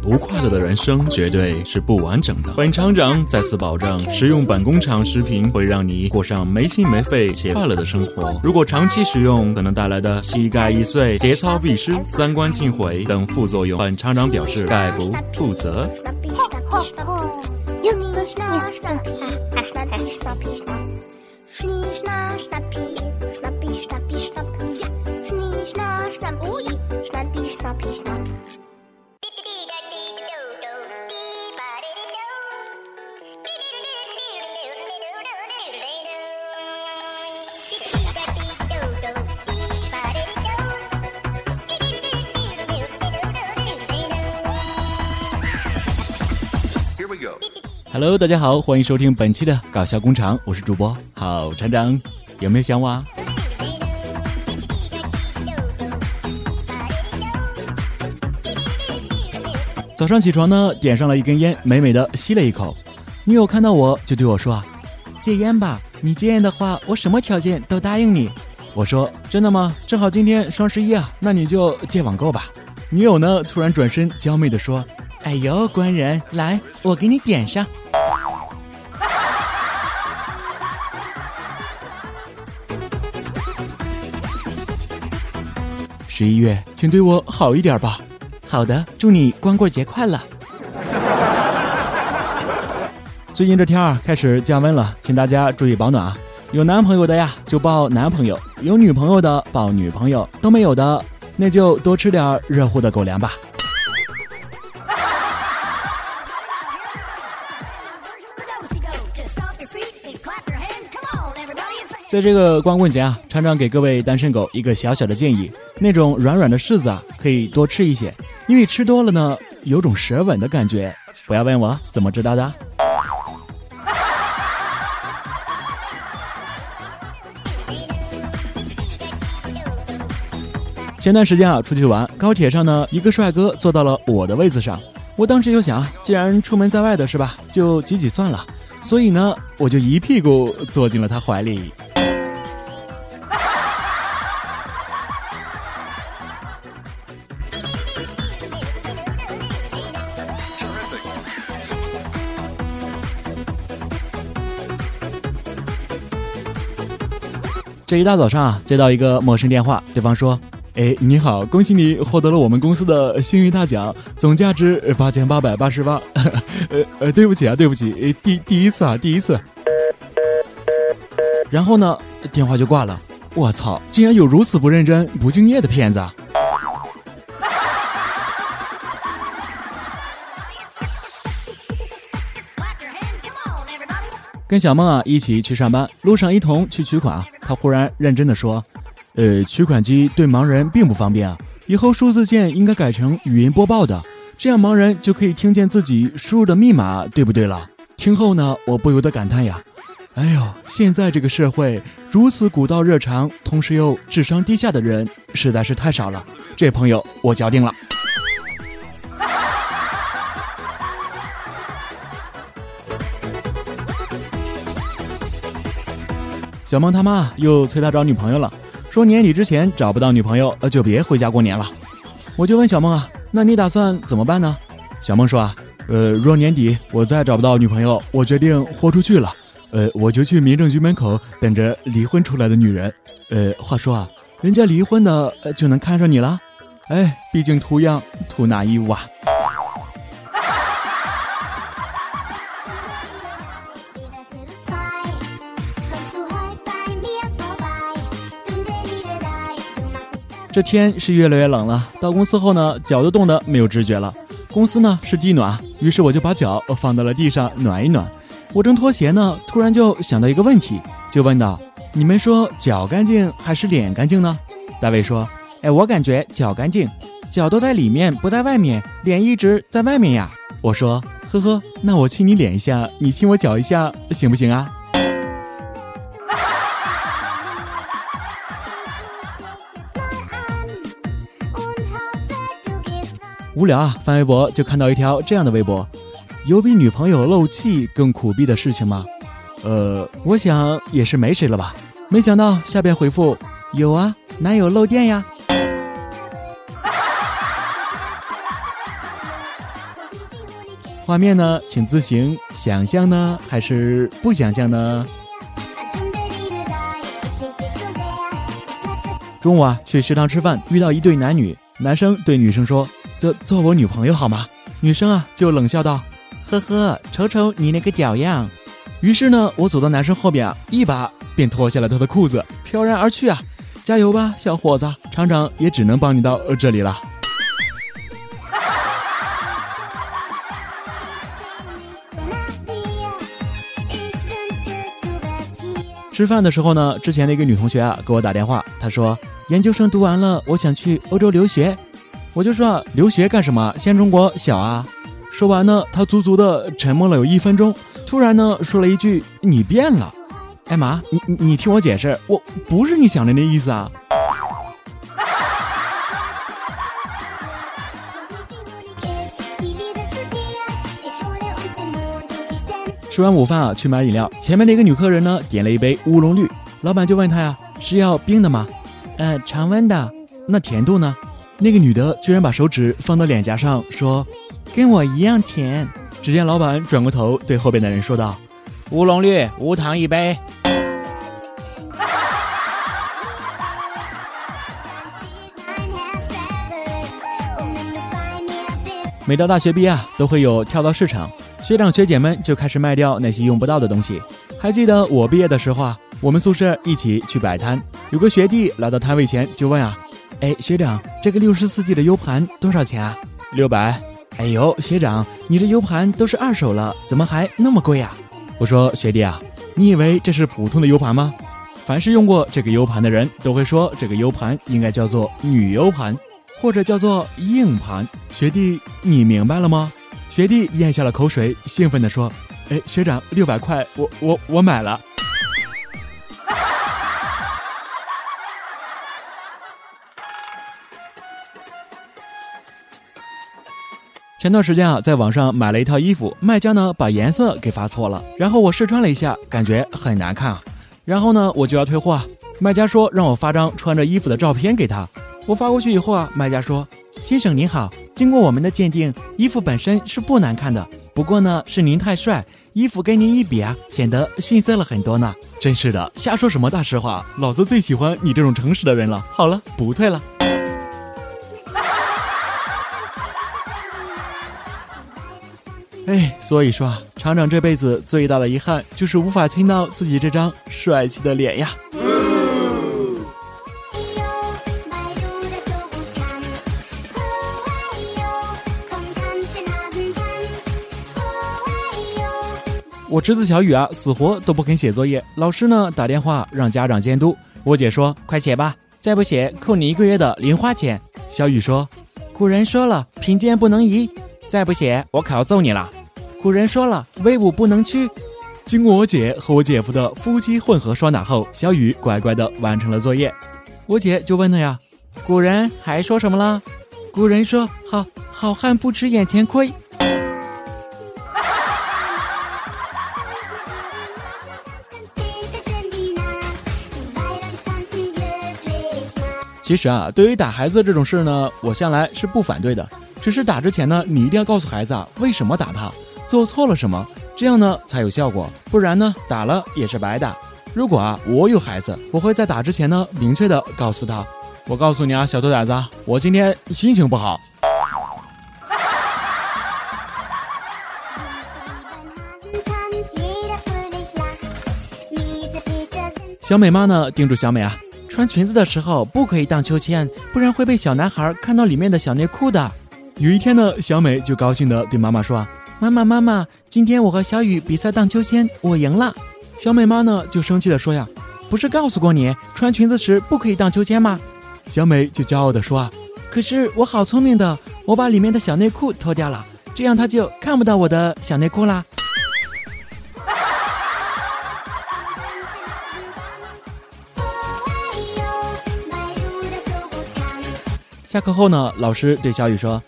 不快乐的人生绝对是不完整的。本厂长再次保证，食用本工厂食品会让你过上没心没肺且快乐的生活。如果长期使用，可能带来的膝盖易碎、节操必失、三观尽毁等副作用，本厂长表示概不负责。Hello，大家好，欢迎收听本期的搞笑工厂，我是主播郝厂长，有没有想我？啊？早上起床呢，点上了一根烟，美美的吸了一口。女友看到我就对我说：“戒烟吧，你戒烟的话，我什么条件都答应你。”我说：“真的吗？正好今天双十一啊，那你就戒网购吧。”女友呢，突然转身娇媚的说。哎呦，官人，来，我给你点上。十一月，请对我好一点吧。好的，祝你光棍节快乐。最近这天儿开始降温了，请大家注意保暖啊！有男朋友的呀，就抱男朋友；有女朋友的抱女朋友；都没有的，那就多吃点热乎的狗粮吧。在这个光棍节啊，厂长给各位单身狗一个小小的建议：那种软软的柿子啊，可以多吃一些，因为吃多了呢，有种舌吻的感觉。不要问我怎么知道的。前段时间啊，出去玩，高铁上呢，一个帅哥坐到了我的位子上，我当时就想，既然出门在外的是吧，就挤挤算了，所以呢，我就一屁股坐进了他怀里。这一大早上啊，接到一个陌生电话，对方说：“哎，你好，恭喜你获得了我们公司的幸运大奖，总价值八千八百八十八。呃呃，对不起啊，对不起，第第一次啊，第一次。”然后呢，电话就挂了。我操，竟然有如此不认真、不敬业的骗子！啊跟小梦啊一起去上班，路上一同去取款啊，他忽然认真的说：“呃，取款机对盲人并不方便啊，以后数字键应该改成语音播报的，这样盲人就可以听见自己输入的密码，对不对了？”听后呢，我不由得感叹呀：“哎呦，现在这个社会如此古道热肠，同时又智商低下的人实在是太少了。”这朋友，我交定了。小梦他妈又催他找女朋友了，说年底之前找不到女朋友，呃，就别回家过年了。我就问小梦啊，那你打算怎么办呢？小梦说啊，呃，若年底我再找不到女朋友，我决定豁出去了，呃，我就去民政局门口等着离婚出来的女人。呃，话说啊，人家离婚的就能看上你了？哎，毕竟图样图哪衣物啊？这天是越来越冷了，到公司后呢，脚都冻得没有知觉了。公司呢是地暖，于是我就把脚放到了地上暖一暖。我正脱鞋呢，突然就想到一个问题，就问道：“你们说脚干净还是脸干净呢？”大卫说：“哎，我感觉脚干净，脚都在里面不在外面，脸一直在外面呀。”我说：“呵呵，那我亲你脸一下，你亲我脚一下，行不行啊？”无聊啊，翻微博就看到一条这样的微博：有比女朋友漏气更苦逼的事情吗？呃，我想也是没谁了吧。没想到下边回复有啊，男友漏电呀。画面呢，请自行想象呢，还是不想象呢？中午啊，去食堂吃饭，遇到一对男女，男生对女生说：“做做我女朋友好吗？”女生啊就冷笑道：“呵呵，瞅瞅你那个屌样。”于是呢，我走到男生后边啊，一把便脱下了他的裤子，飘然而去啊！加油吧，小伙子，厂长也只能帮你到这里了。吃饭的时候呢，之前的一个女同学啊给我打电话，她说研究生读完了，我想去欧洲留学。我就说留学干什么？嫌中国小啊？说完呢，他足足的沉默了有一分钟，突然呢说了一句：“你变了。”哎妈，你你听我解释，我不是你想的那意思啊。吃完午饭啊，去买饮料。前面那个女客人呢，点了一杯乌龙绿。老板就问她呀：“是要冰的吗？”“呃，常温的。”“那甜度呢？”那个女的居然把手指放到脸颊上，说：“跟我一样甜。”只见老板转过头对后边的人说道：“乌龙绿，无糖一杯。” 每到大学毕业啊，都会有跳蚤市场。学长学姐们就开始卖掉那些用不到的东西。还记得我毕业的时候啊，我们宿舍一起去摆摊，有个学弟来到摊位前就问啊：“哎，学长，这个六十四 G 的 U 盘多少钱啊？”“六百。”“哎呦，学长，你这 U 盘都是二手了，怎么还那么贵啊？”我说：“学弟啊，你以为这是普通的 U 盘吗？凡是用过这个 U 盘的人都会说，这个 U 盘应该叫做女 U 盘，或者叫做硬盘。学弟，你明白了吗？”学弟咽下了口水，兴奋地说：“哎，学长，六百块，我我我买了。”前段时间啊，在网上买了一套衣服，卖家呢把颜色给发错了，然后我试穿了一下，感觉很难看啊。然后呢，我就要退货，卖家说让我发张穿着衣服的照片给他。我发过去以后啊，卖家说：“先生您好。”经过我们的鉴定，衣服本身是不难看的。不过呢，是您太帅，衣服跟您一比啊，显得逊色了很多呢。真是的，瞎说什么大实话？老子最喜欢你这种诚实的人了。好了，不退了。哎，所以说啊，厂长这辈子最大的遗憾就是无法亲到自己这张帅气的脸呀。我侄子小雨啊，死活都不肯写作业。老师呢打电话让家长监督。我姐说：“快写吧，再不写扣你一个月的零花钱。”小雨说：“古人说了，贫贱不能移，再不写我可要揍你了。”古人说了，威武不能屈。经过我姐和我姐夫的夫妻混合双打后，小雨乖乖的完成了作业。我姐就问他呀：“古人还说什么了？”古人说：“好好汉不吃眼前亏。”其实啊，对于打孩子这种事呢，我向来是不反对的。只是打之前呢，你一定要告诉孩子啊，为什么打他，做错了什么，这样呢才有效果。不然呢，打了也是白打。如果啊，我有孩子，我会在打之前呢，明确的告诉他，我告诉你啊，小兔崽子，我今天心情不好。小美妈呢，叮嘱小美啊。穿裙子的时候不可以荡秋千，不然会被小男孩看到里面的小内裤的。有一天呢，小美就高兴的对妈妈说：“妈妈，妈妈，今天我和小雨比赛荡秋千，我赢了。”小美妈呢就生气地说：“呀，不是告诉过你穿裙子时不可以荡秋千吗？”小美就骄傲地说：“啊，可是我好聪明的，我把里面的小内裤脱掉了，这样他就看不到我的小内裤啦。”下课后呢，老师对小雨说：“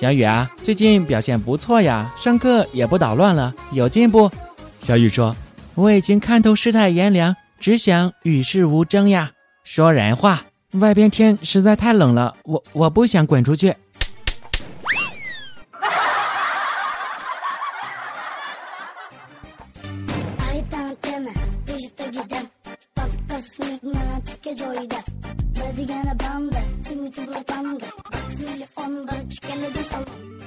小雨啊，最近表现不错呀，上课也不捣乱了，有进步。小雨说：“我已经看透世态炎凉，只想与世无争呀。”说人话，外边天实在太冷了，我我不想滚出去。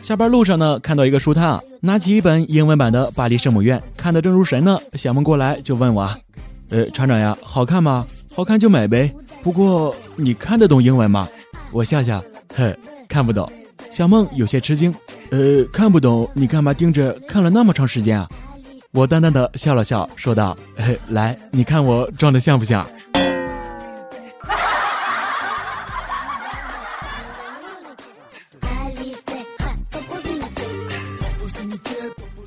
下班路上呢，看到一个书摊啊，拿起一本英文版的《巴黎圣母院》，看得正入神呢。小梦过来就问我：“呃，船长呀，好看吗？好看就买呗。不过你看得懂英文吗？”我笑笑，哼，看不懂。小梦有些吃惊：“呃，看不懂，你干嘛盯着看了那么长时间啊？”我淡淡的笑了笑，说道：“来，你看我装的像不像？”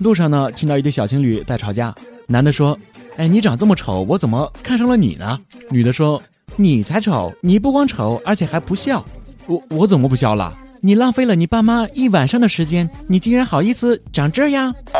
路上呢，听到一对小情侣在吵架。男的说：“哎，你长这么丑，我怎么看上了你呢？”女的说：“你才丑，你不光丑，而且还不孝。我我怎么不孝了？你浪费了你爸妈一晚上的时间，你竟然好意思长这样？”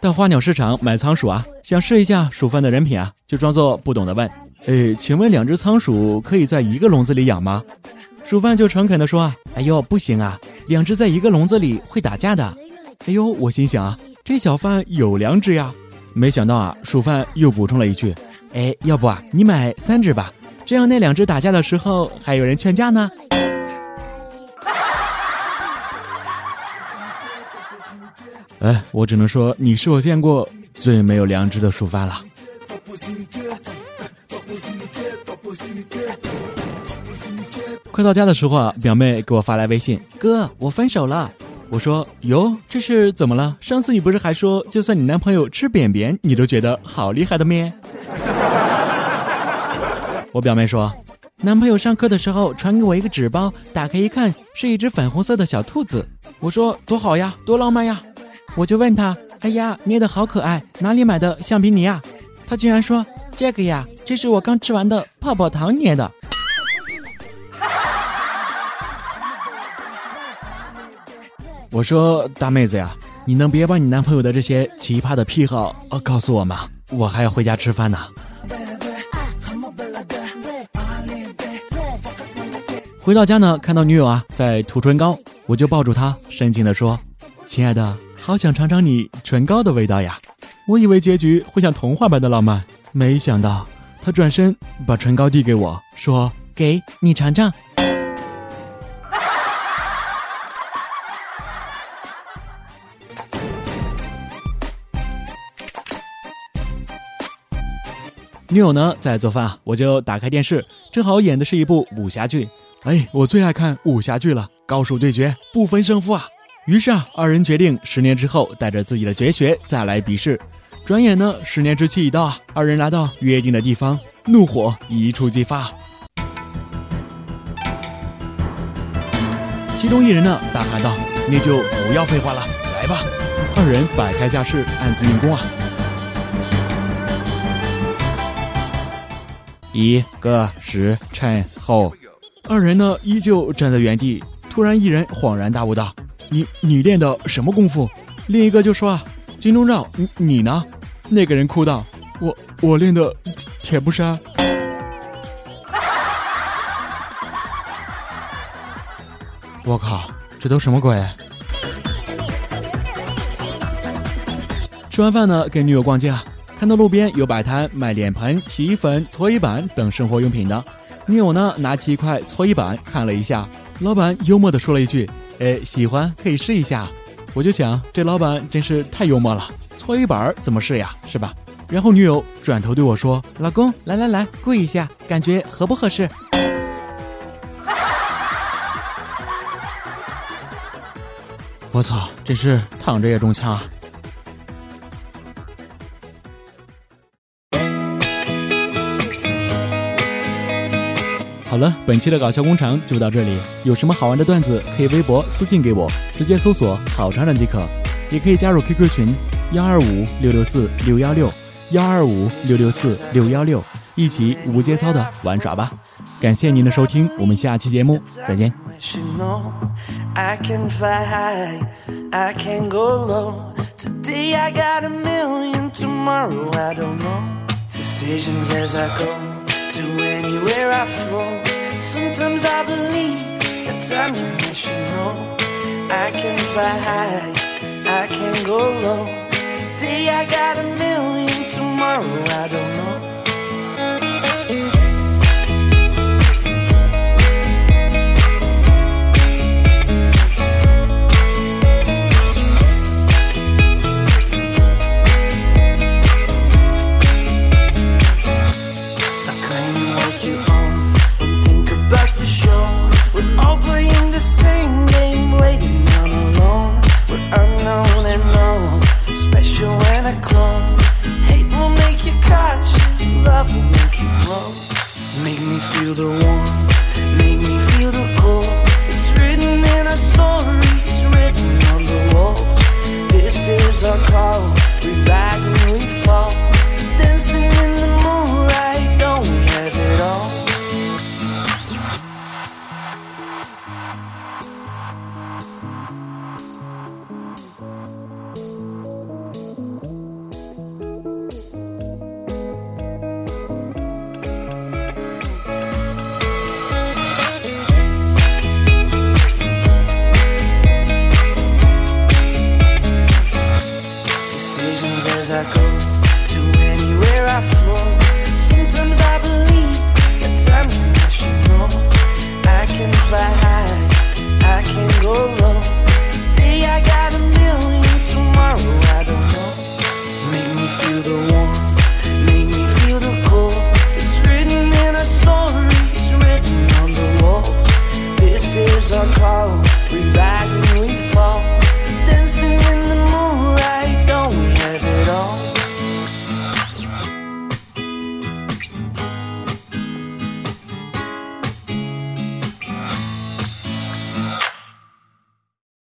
到花鸟市场买仓鼠啊，想试一下鼠贩的人品啊，就装作不懂的问。哎，请问两只仓鼠可以在一个笼子里养吗？鼠贩就诚恳地说：“哎呦，不行啊，两只在一个笼子里会打架的。”哎呦，我心想啊，这小贩有良知呀。没想到啊，鼠贩又补充了一句：“哎，要不啊，你买三只吧，这样那两只打架的时候还有人劝架呢。”哎，我只能说你是我见过最没有良知的鼠贩了。快到家的时候啊，表妹给我发来微信：“哥，我分手了。”我说：“哟，这是怎么了？上次你不是还说，就算你男朋友吃便便，你都觉得好厉害的咩？” 我表妹说：“男朋友上课的时候传给我一个纸包，打开一看是一只粉红色的小兔子。”我说：“多好呀，多浪漫呀！”我就问他：“哎呀，捏的好可爱，哪里买的橡皮泥啊？”他居然说：“这个呀，这是我刚吃完的泡泡糖捏的。”我说大妹子呀，你能别把你男朋友的这些奇葩的癖好呃告诉我吗？我还要回家吃饭呢。回到家呢，看到女友啊在涂唇膏，我就抱住她，深情的说：“亲爱的，好想尝尝你唇膏的味道呀。”我以为结局会像童话般的浪漫，没想到他转身把唇膏递给我说：“给你尝尝。”女友呢在做饭，我就打开电视，正好演的是一部武侠剧。哎，我最爱看武侠剧了，高手对决不分胜负啊！于是啊，二人决定十年之后带着自己的绝学再来比试。转眼呢，十年之期已到，二人来到约定的地方，怒火一触即发。其中一人呢大喊道：“你就不要废话了，来吧！”二人摆开架势，暗自运功啊。一个时辰后，二人呢依旧站在原地。突然，一人恍然大悟道：“你你练的什么功夫？”另一个就说：“啊，金钟罩，你你呢？”那个人哭道：“我我练的铁布衫。”我靠，这都什么鬼？吃完饭呢，跟女友逛街啊。看到路边有摆摊卖脸盆、洗衣粉、搓衣板等生活用品的，女友呢拿起一块搓衣板看了一下，老板幽默的说了一句：“哎，喜欢可以试一下。”我就想这老板真是太幽默了，搓衣板怎么试呀，是吧？然后女友转头对我说：“老公，来来来，跪一下，感觉合不合适？” 我操，真是躺着也中枪啊。好了，本期的搞笑工厂就到这里。有什么好玩的段子，可以微博私信给我，直接搜索“好厂长”即可。也可以加入 QQ 群幺二五六六四六幺六幺二五六六四六幺六，一起无节操的玩耍吧。感谢您的收听，我们下期节目再见。Decisions as I go to anywhere I flow. Sometimes I believe, at times I wish you know. I can fly high, I can go low. Today I got a million, tomorrow I don't know.